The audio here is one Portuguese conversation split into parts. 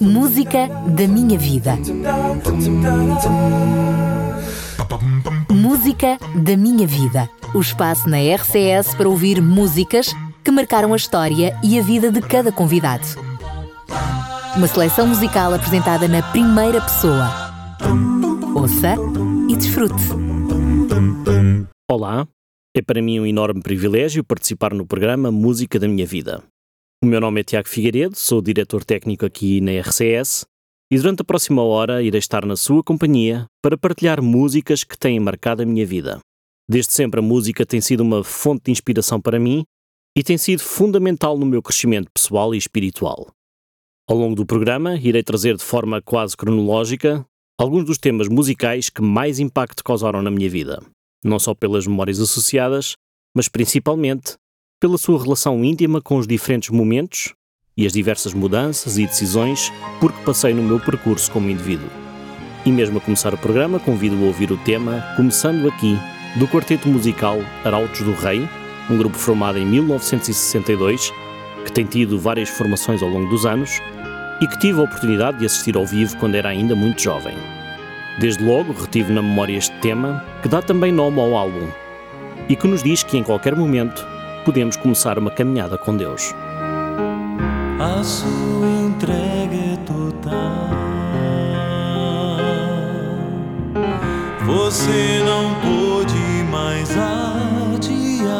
Música da minha vida. Música da minha vida. O espaço na RCS para ouvir músicas que marcaram a história e a vida de cada convidado. Uma seleção musical apresentada na primeira pessoa. Ouça e desfrute. Olá, é para mim um enorme privilégio participar no programa Música da Minha Vida. O meu nome é Tiago Figueiredo, sou diretor técnico aqui na RCS e durante a próxima hora irei estar na sua companhia para partilhar músicas que têm marcado a minha vida. Desde sempre a música tem sido uma fonte de inspiração para mim e tem sido fundamental no meu crescimento pessoal e espiritual. Ao longo do programa, irei trazer de forma quase cronológica alguns dos temas musicais que mais impacto causaram na minha vida, não só pelas memórias associadas, mas principalmente pela sua relação íntima com os diferentes momentos e as diversas mudanças e decisões por que passei no meu percurso como indivíduo. E mesmo a começar o programa, convido a ouvir o tema, começando aqui, do quarteto musical Arautos do Rei, um grupo formado em 1962, que tem tido várias formações ao longo dos anos e que tive a oportunidade de assistir ao vivo quando era ainda muito jovem. Desde logo retive na memória este tema, que dá também nome ao álbum, e que nos diz que em qualquer momento começar uma caminhada com Deus. A sua entrega é total. Você não pôde mais adiar.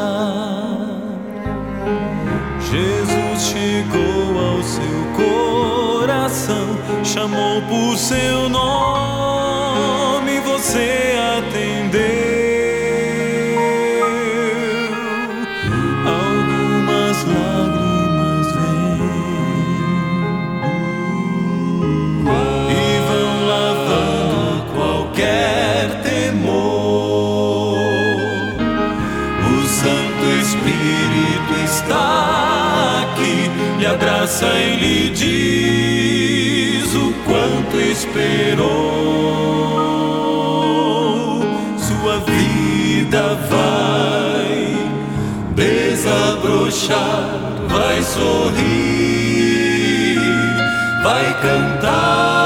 Jesus chegou ao seu coração, chamou por seu nome, você atendeu. Abraça e lhe diz o quanto esperou. Sua vida vai desabrochar, vai sorrir, vai cantar,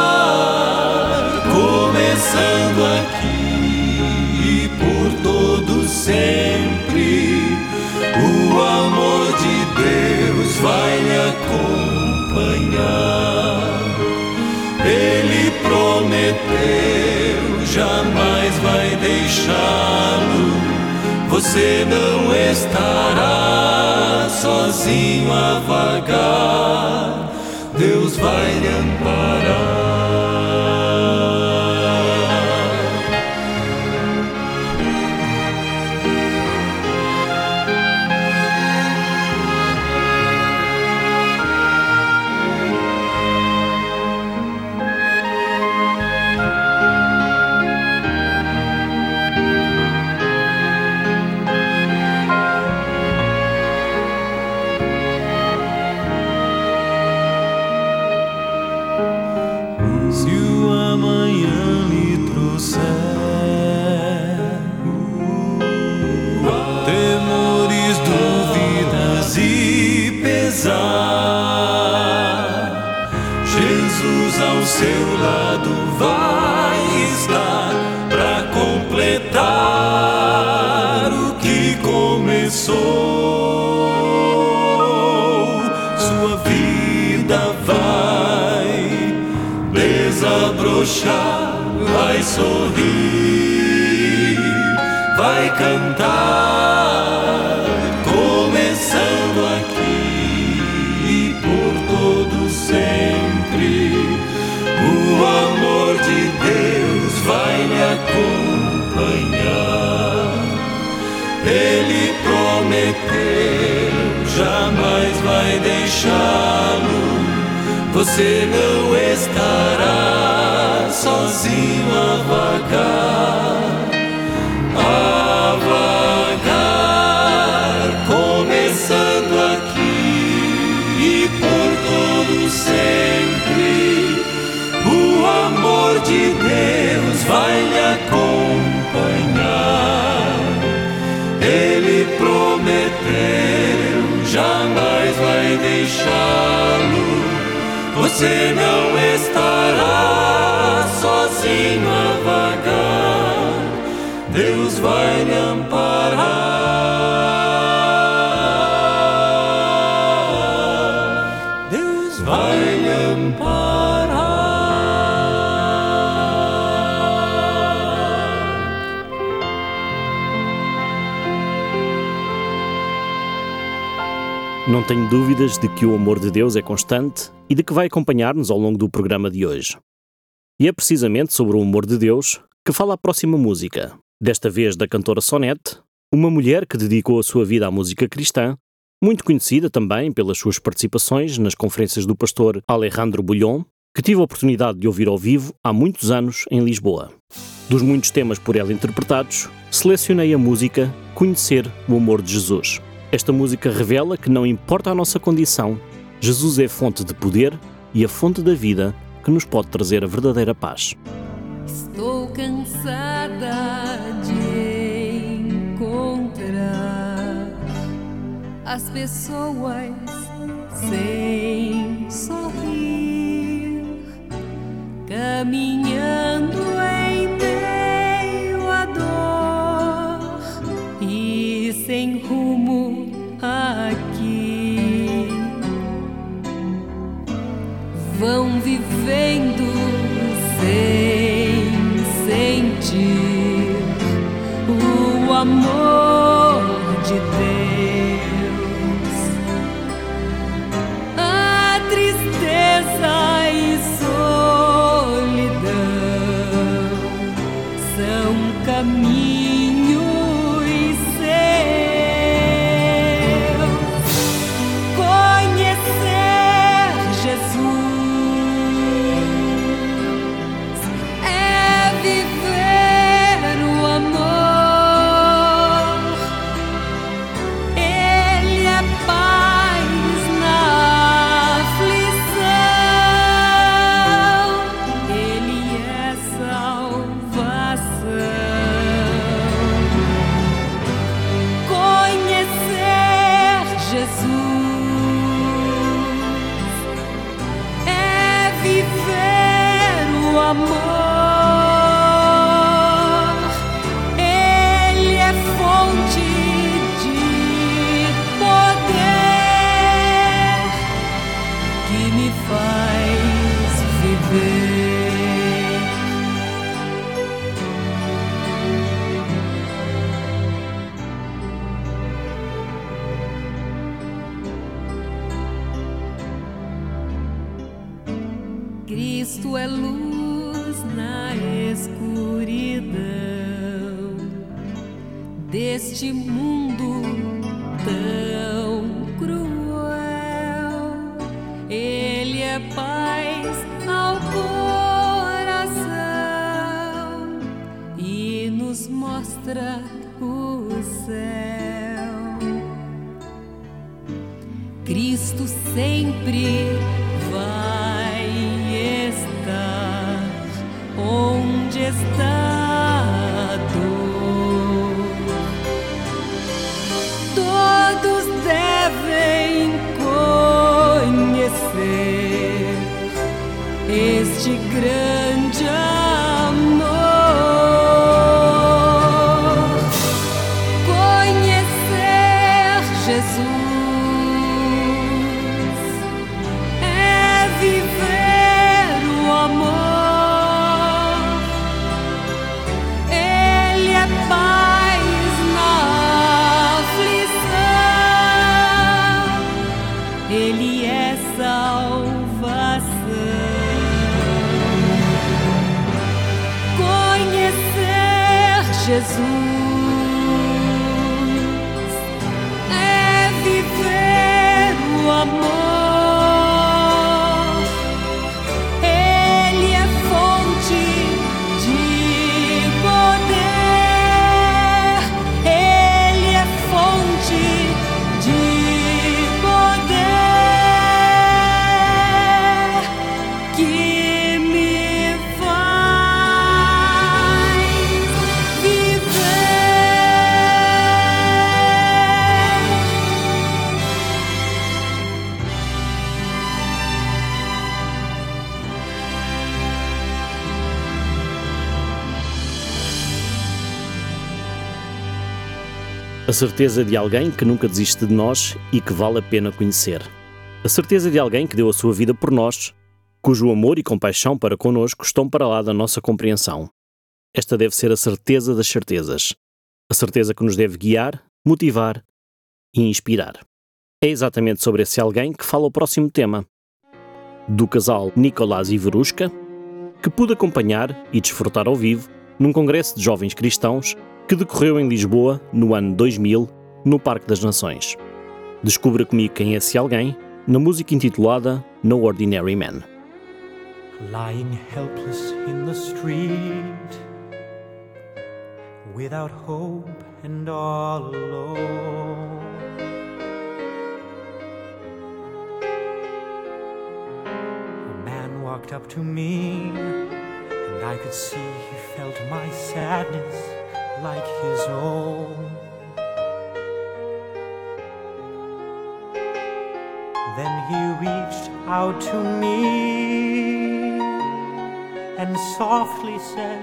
começando aqui e por todo sempre. O amor de Deus vai lhe acompanhar. Ele prometeu, jamais vai deixá-lo. Você não estará sozinho a vagar. Deus vai lhe amparar. Sozinho a vagar, a vagar, começando aqui e por todo sempre. O amor de Deus vai lhe acompanhar. Ele prometeu, jamais vai deixá-lo. Você não estará tenho dúvidas de que o amor de Deus é constante e de que vai acompanhar-nos ao longo do programa de hoje. E é precisamente sobre o amor de Deus que fala a próxima música, desta vez da cantora Sonete, uma mulher que dedicou a sua vida à música cristã, muito conhecida também pelas suas participações nas conferências do pastor Alejandro Bulhon, que tive a oportunidade de ouvir ao vivo há muitos anos em Lisboa. Dos muitos temas por ela interpretados, selecionei a música Conhecer o Amor de Jesus. Esta música revela que não importa a nossa condição, Jesus é fonte de poder e a fonte da vida que nos pode trazer a verdadeira paz. Estou cansada de encontrar as pessoas sem sorrir, caminhando em Vão certeza de alguém que nunca desiste de nós e que vale a pena conhecer. A certeza de alguém que deu a sua vida por nós, cujo amor e compaixão para conosco estão para lá da nossa compreensão. Esta deve ser a certeza das certezas. A certeza que nos deve guiar, motivar e inspirar. É exatamente sobre esse alguém que fala o próximo tema. Do casal Nicolás e Verushka, que pude acompanhar e desfrutar ao vivo num congresso de jovens cristãos que decorreu em Lisboa no ano 2000, no Parque das Nações. Descubra comigo quem é esse alguém na música intitulada No Ordinary Man. Lying helpless in the street, without hope and all alone. A man walked up to me, and I could see he felt my sadness like his own. Then he reached out to me and softly said,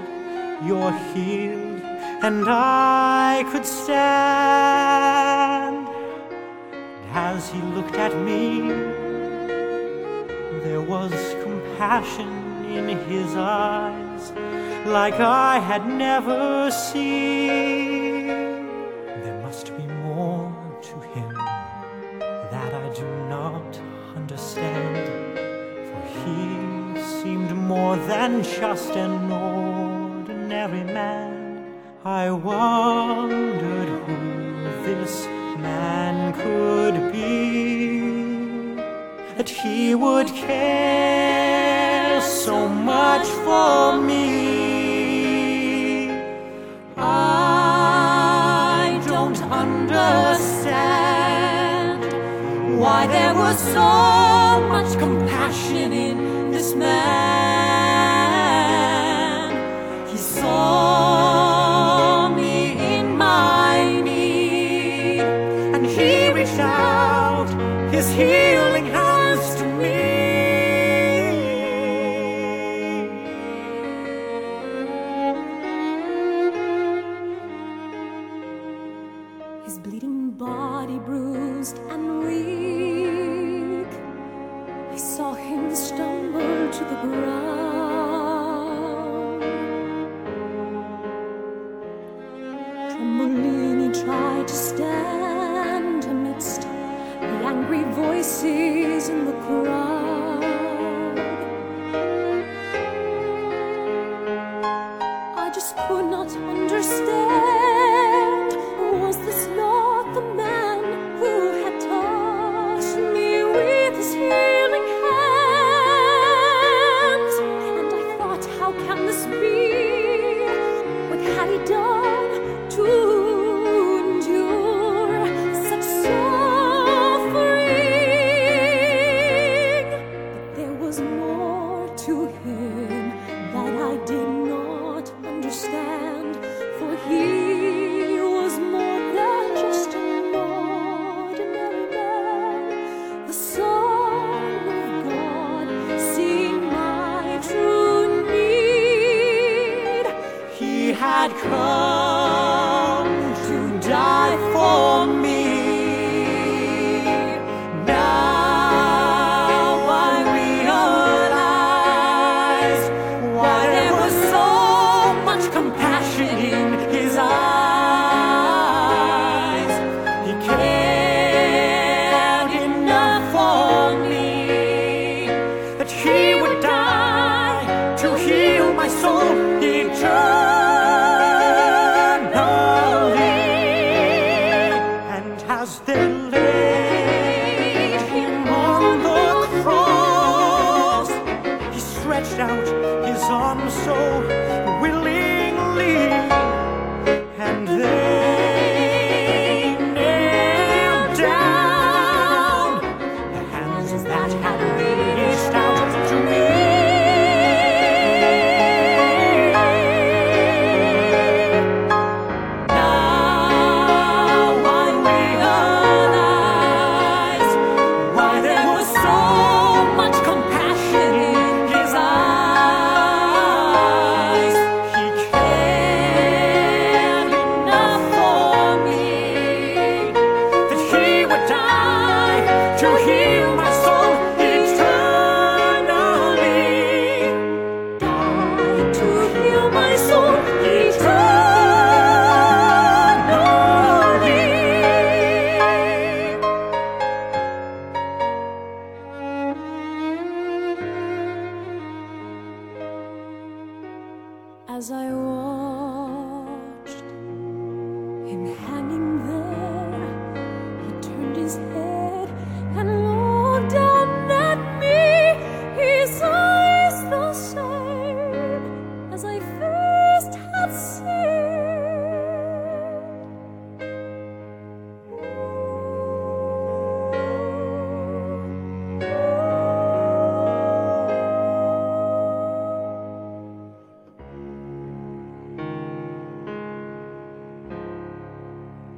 You're healed, and I could stand. And as he looked at me, there was compassion in his eyes like I had never seen. There must be more to him that I do not understand. For he seemed more than just an ordinary man. I wondered who this man could be, that he would care so much for me. Why there was so much compassion in this man. He saw coração.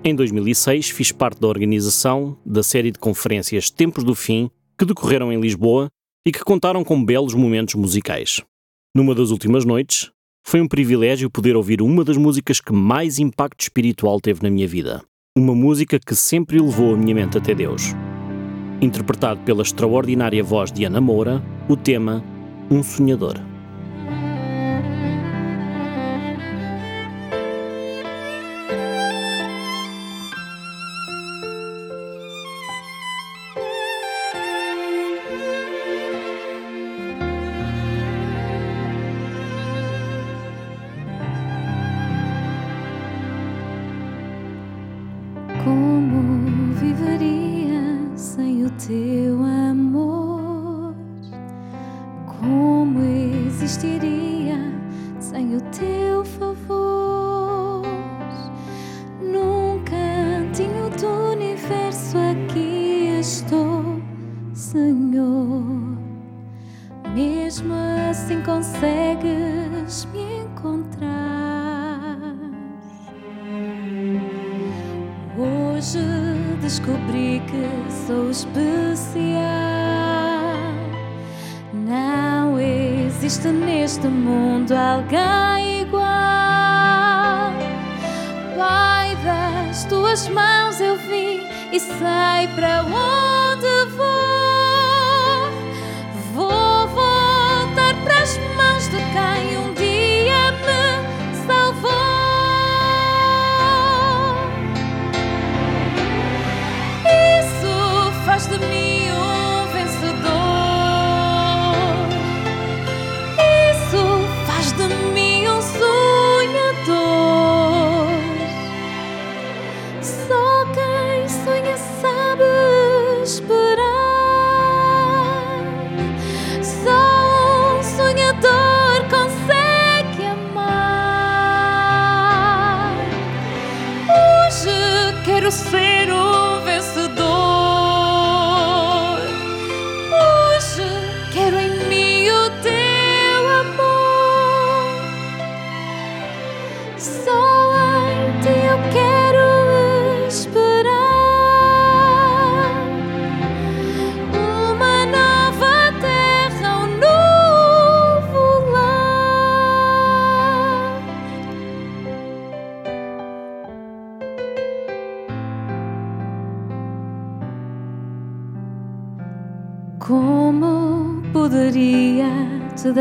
Em 2006, fiz parte da organização da série de conferências Tempos do Fim, que decorreram em Lisboa e que contaram com belos momentos musicais. Numa das últimas noites, foi um privilégio poder ouvir uma das músicas que mais impacto espiritual teve na minha vida. Uma música que sempre elevou a minha mente até Deus. Interpretado pela extraordinária voz de Ana Moura, o tema Um Sonhador.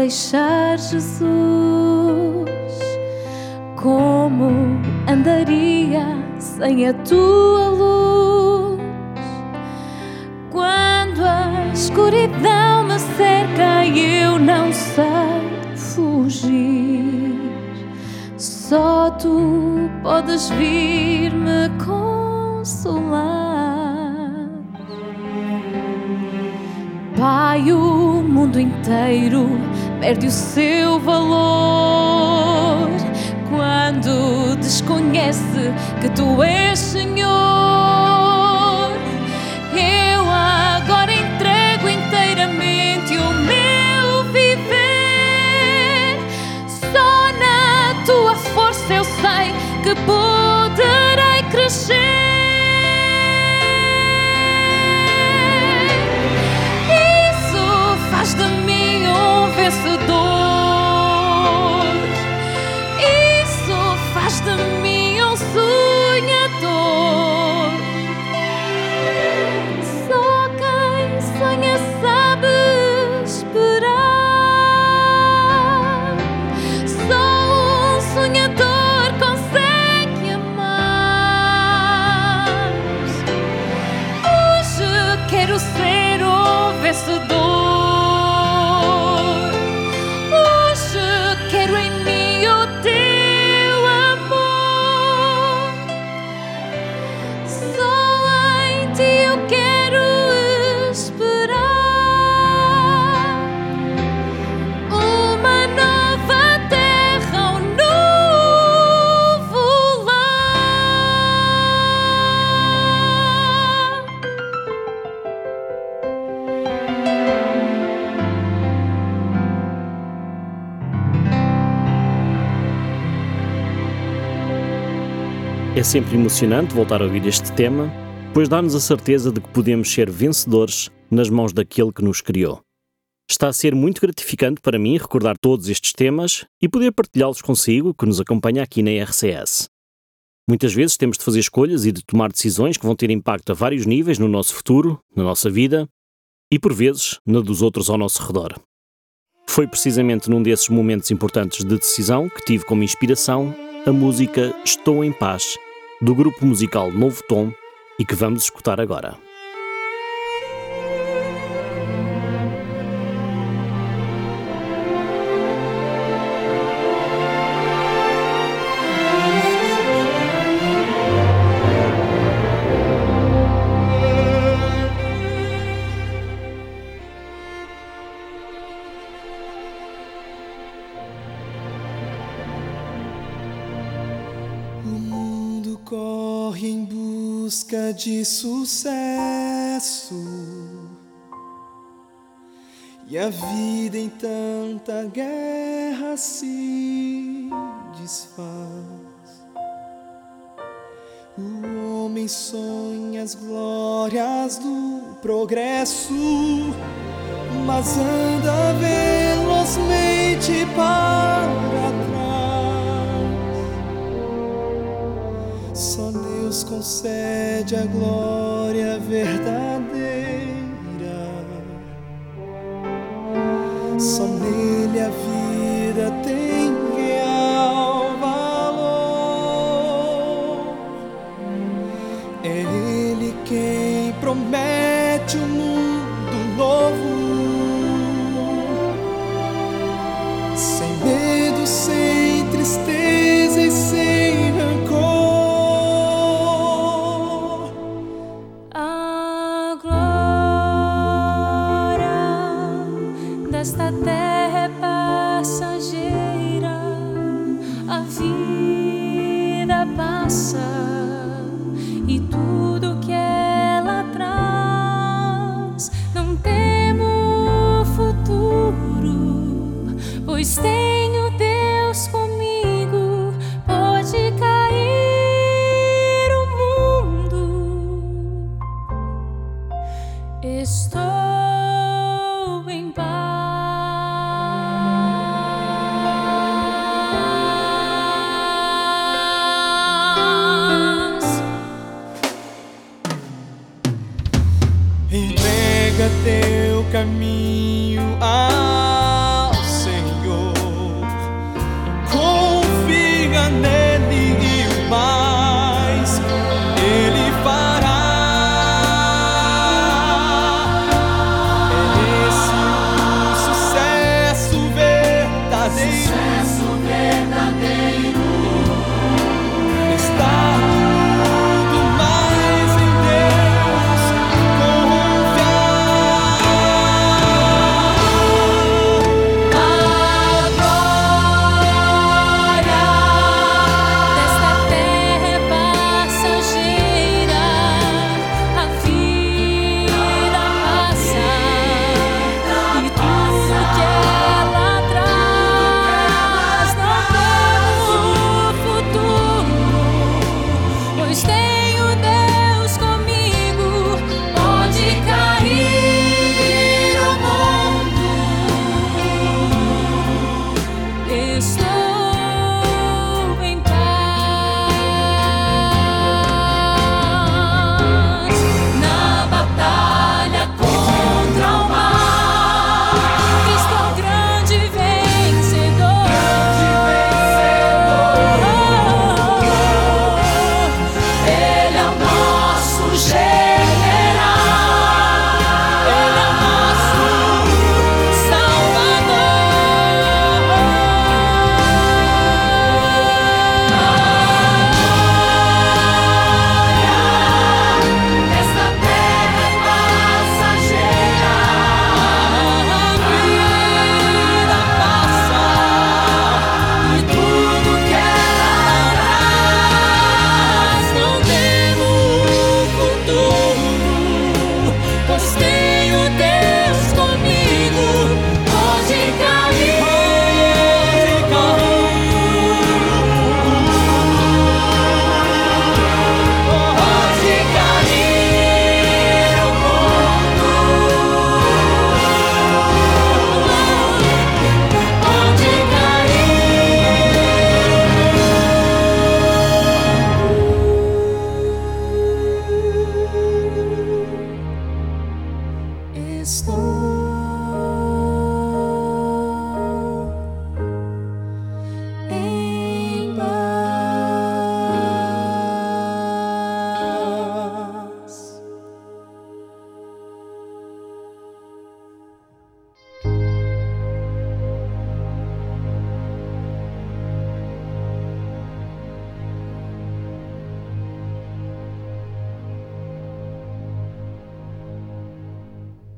Deixar, Jesus? Como andaria sem a tua luz? Quando a escuridão me cerca e eu não sei fugir, só tu podes vir me consolar. Pai, o mundo inteiro perde o seu valor quando desconhece que tu és Senhor. Eu agora entrego inteiramente o meu viver. Só na tua força eu sei que poderei crescer. Sempre emocionante voltar a ouvir este tema, pois dá-nos a certeza de que podemos ser vencedores nas mãos daquele que nos criou. Está a ser muito gratificante para mim recordar todos estes temas e poder partilhá-los consigo, que nos acompanha aqui na RCS. Muitas vezes temos de fazer escolhas e de tomar decisões que vão ter impacto a vários níveis no nosso futuro, na nossa vida e, por vezes, na dos outros ao nosso redor. Foi precisamente num desses momentos importantes de decisão que tive como inspiração a música Estou em Paz, do grupo musical Novo Tom, e que vamos escutar agora. Sucesso. E a vida em tanta guerra se desfaz. O homem sonha as glórias do progresso, mas anda velozmente para trás. Só Deus concede a glória verdadeira. Só nele a vida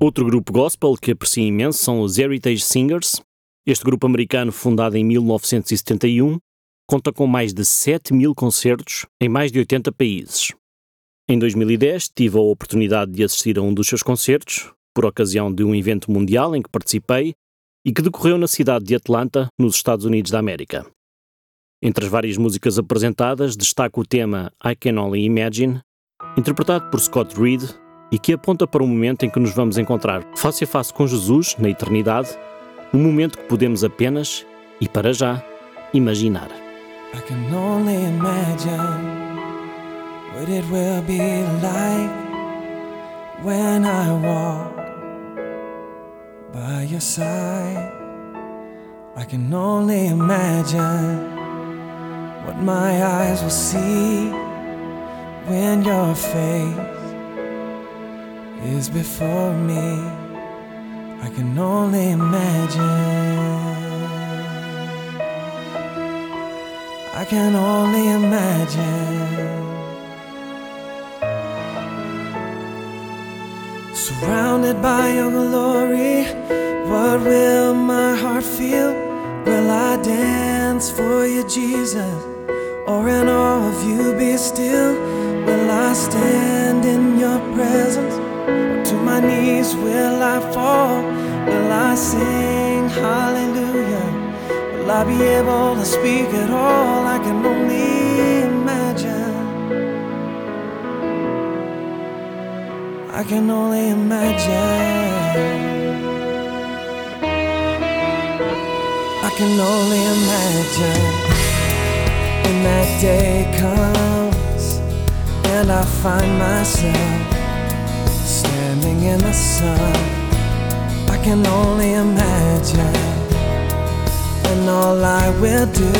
Outro grupo gospel que aprecio imenso são os Heritage Singers. Este grupo americano, fundado em 1971, conta com mais de 7 mil concertos em mais de 80 países. Em 2010, tive a oportunidade de assistir a um dos seus concertos, por ocasião de um evento mundial em que participei e que decorreu na cidade de Atlanta, nos Estados Unidos da América. Entre as várias músicas apresentadas, destaco o tema I Can Only Imagine, interpretado por Scott Reed e que aponta para um momento em que nos vamos encontrar face a face com Jesus na eternidade, um momento que podemos apenas e para já imaginar. I can only imagine what it will be like when I walk by your side. I can only imagine what my eyes will see when your face is before me. I can only imagine. I can only imagine. Surrounded by your glory, what will my heart feel? Will I dance for you, Jesus? Or in awe of you be still? Will I stand in your presence? To my knees will I fall? Will I sing hallelujah? Will I be able to speak at all? I can only imagine. I can only imagine. I can only imagine when that day comes and I find myself in the sun. I can only imagine, and all I will do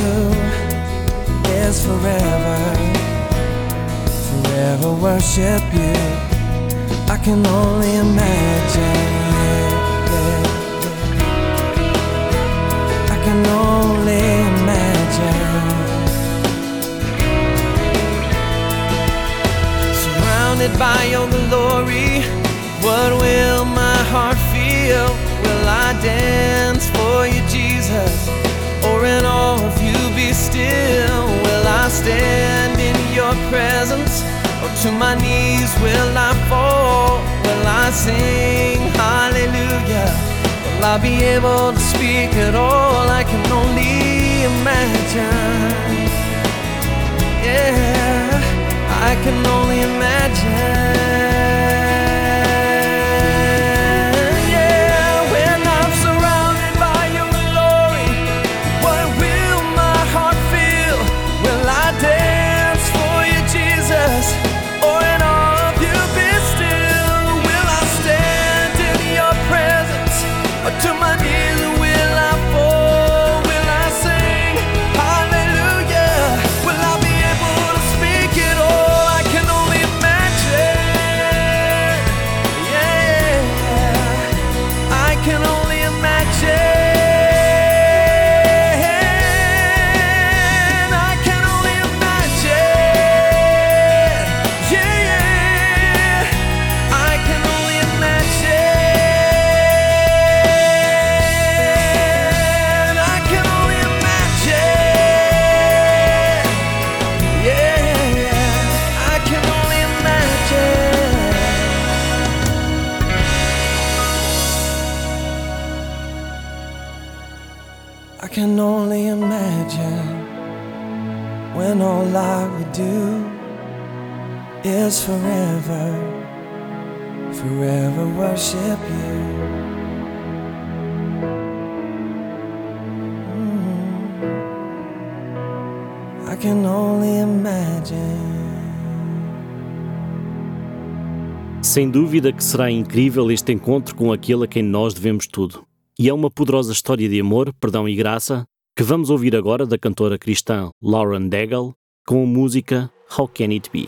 is forever, forever worship you. I can only imagine. I can only imagine. Surrounded by your glory, what will my heart feel? Will I dance for you, Jesus? Or in awe of you be still? Will I stand in your presence? Or to my knees will I fall? Will I sing hallelujah? Will I be able to speak at all? I can only imagine. Yeah, I can only imagine. Sem dúvida que será incrível este encontro com aquele a quem nós devemos tudo. E é uma poderosa história de amor, perdão e graça que vamos ouvir agora da cantora cristã Lauren Daigle com a música How Can It Be?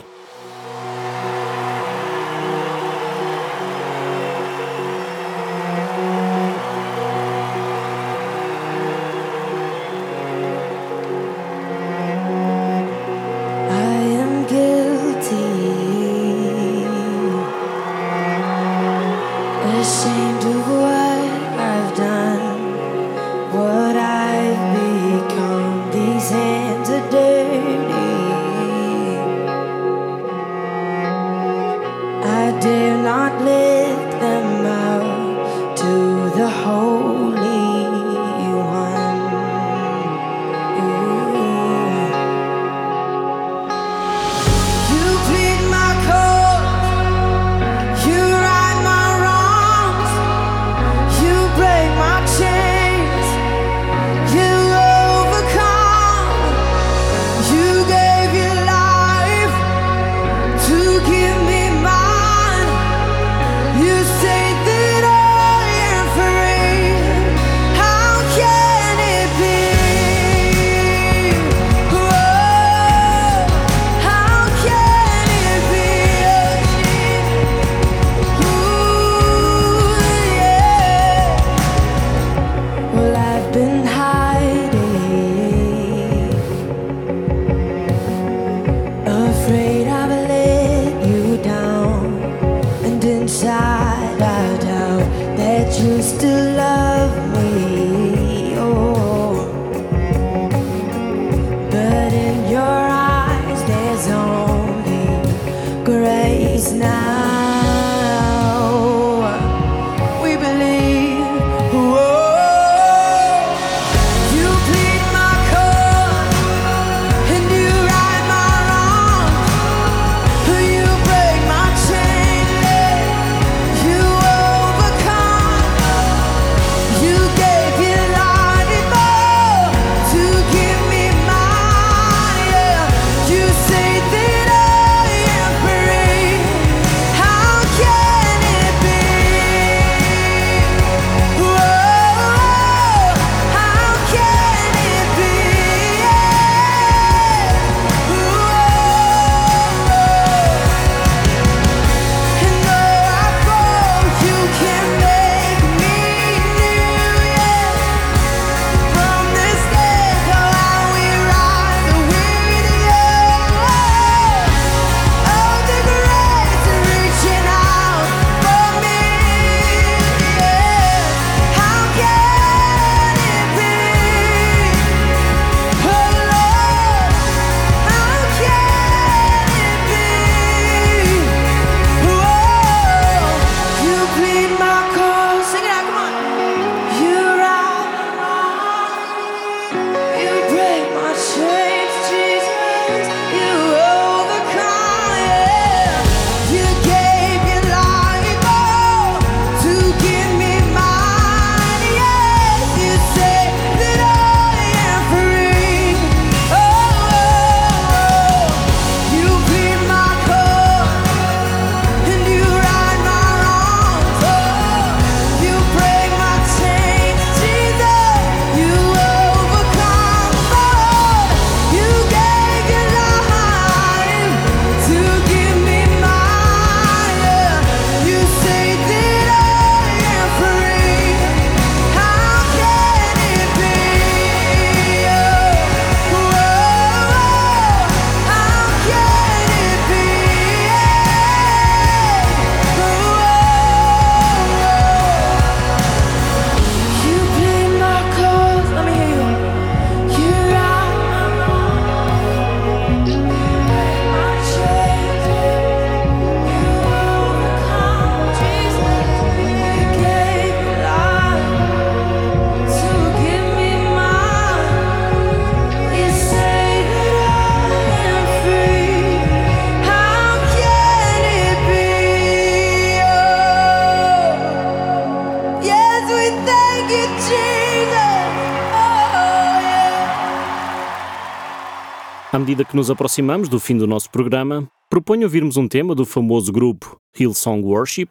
Medida que nos aproximamos do fim do nosso programa, proponho ouvirmos um tema do famoso grupo Hillsong Worship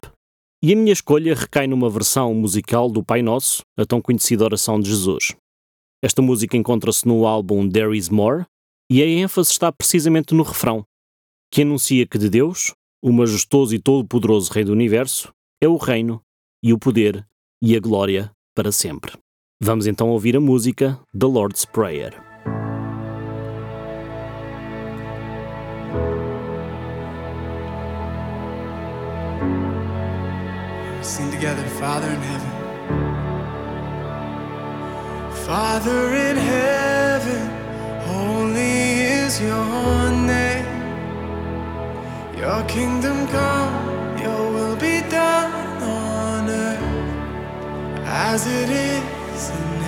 e a minha escolha recai numa versão musical do Pai Nosso, a tão conhecida oração de Jesus. Esta música encontra-se no álbum There Is More e a ênfase está precisamente no refrão, que anuncia que de Deus, o majestoso e todo-poderoso Rei do Universo, é o reino e o poder e a glória para sempre. Vamos então ouvir a música The Lord's Prayer. Together, Father in heaven. Father in heaven, holy is your name. Your kingdom come, your will be done on earth as it is in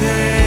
say.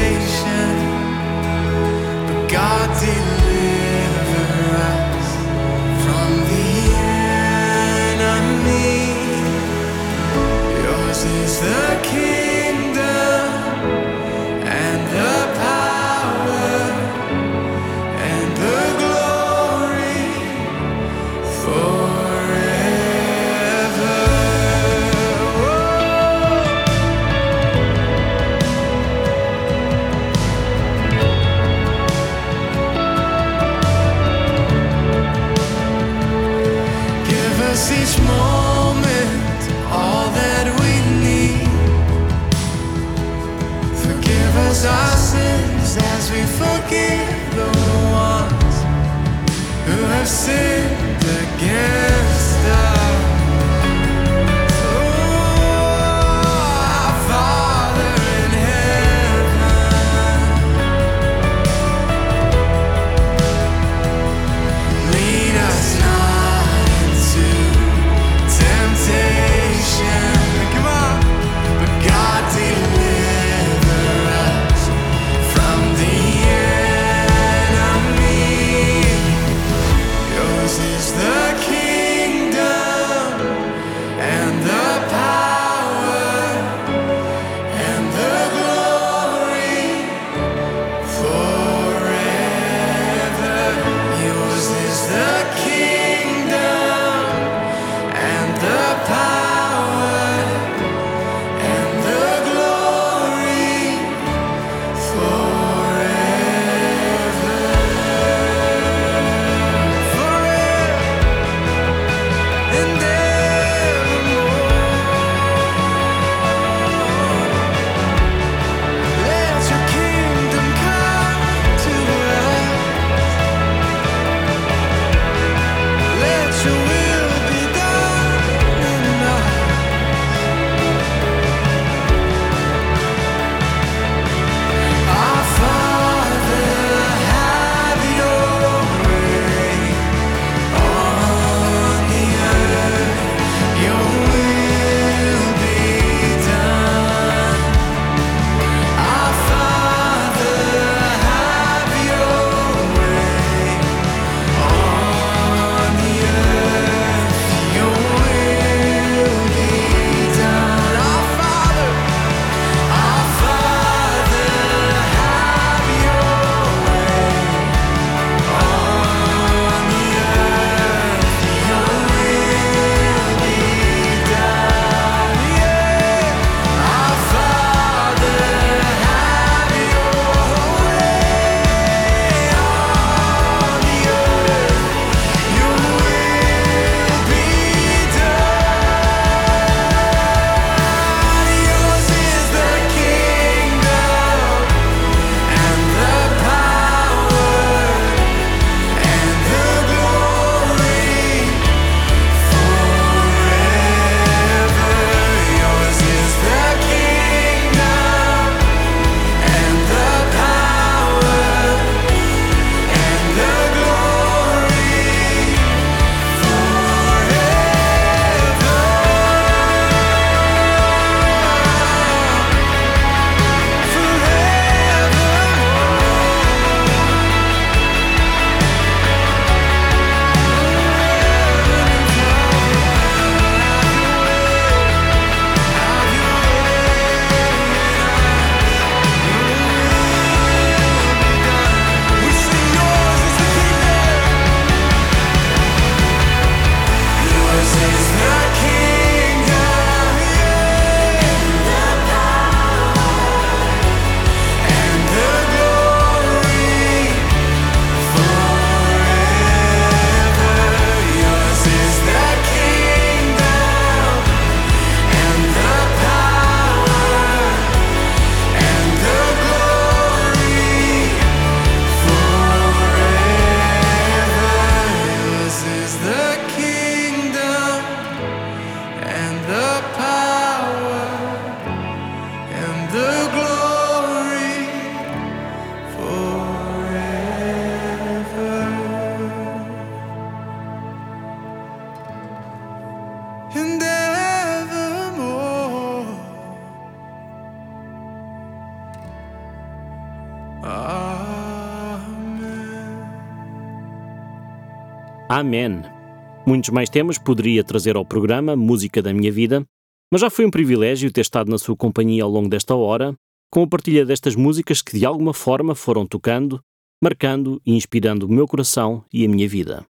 Amém. Muitos mais temas poderia trazer ao programa Música da Minha Vida, mas já foi um privilégio ter estado na sua companhia ao longo desta hora, com a partilha destas músicas que de alguma forma foram tocando, marcando e inspirando o meu coração e a minha vida.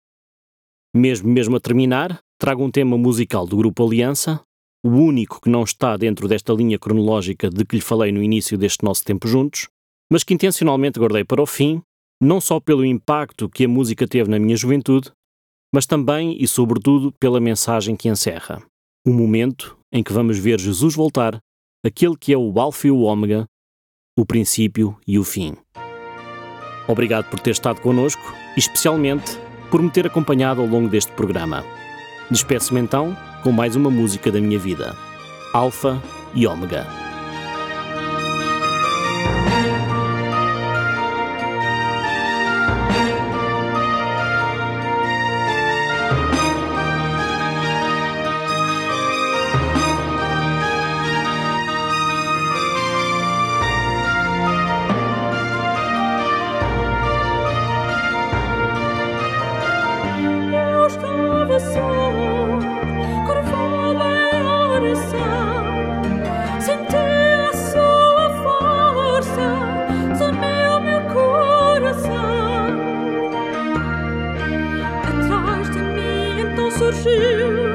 Mesmo mesmo a terminar, trago um tema musical do Grupo Aliança, o único que não está dentro desta linha cronológica de que lhe falei no início deste nosso tempo juntos, mas que intencionalmente guardei para o fim, não só pelo impacto que a música teve na minha juventude, mas também e sobretudo pela mensagem que encerra. O momento em que vamos ver Jesus voltar, aquele que é o Alfa e o Ômega, o princípio e o fim. Obrigado por ter estado connosco e especialmente por me ter acompanhado ao longo deste programa. Despeço-me então com mais uma música da minha vida. Alfa e Ômega. surgir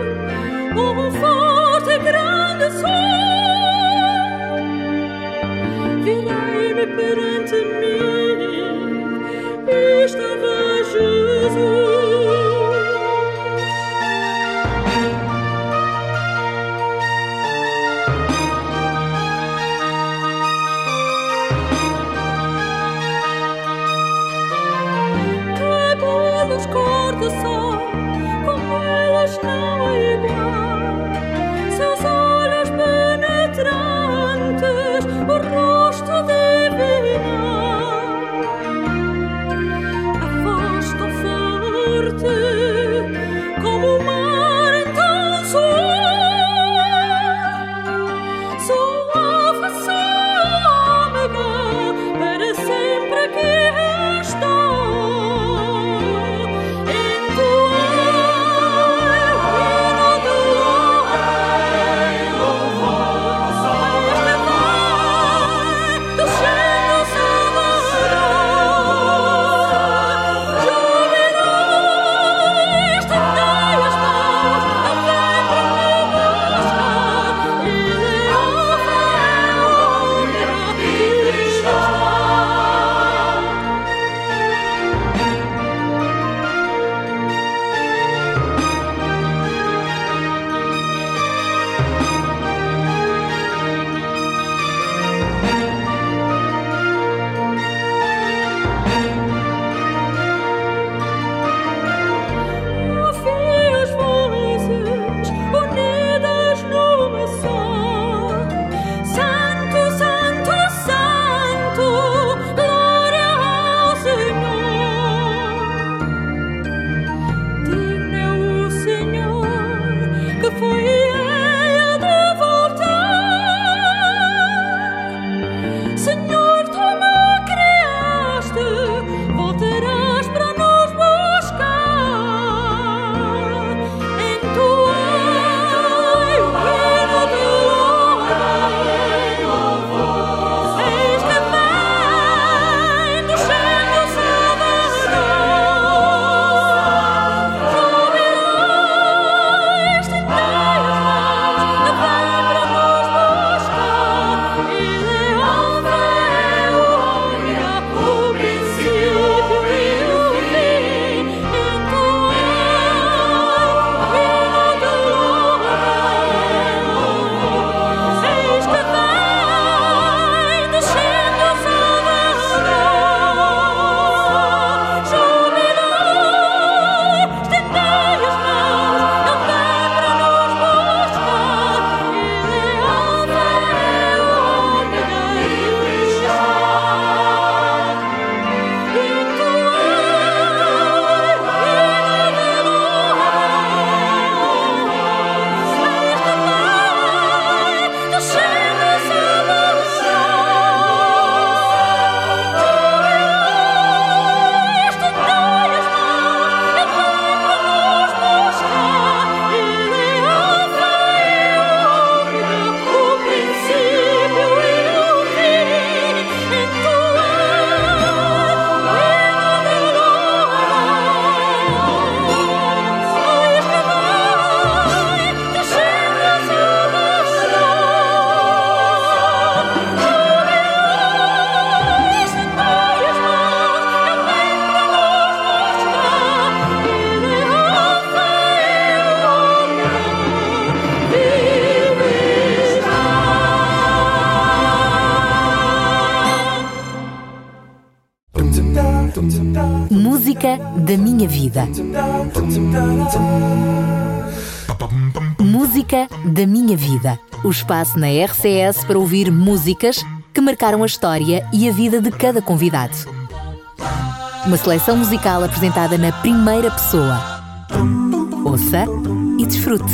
espaço na RCS para ouvir músicas que marcaram a história e a vida de cada convidado. Uma seleção musical apresentada na primeira pessoa. Ouça e desfrute.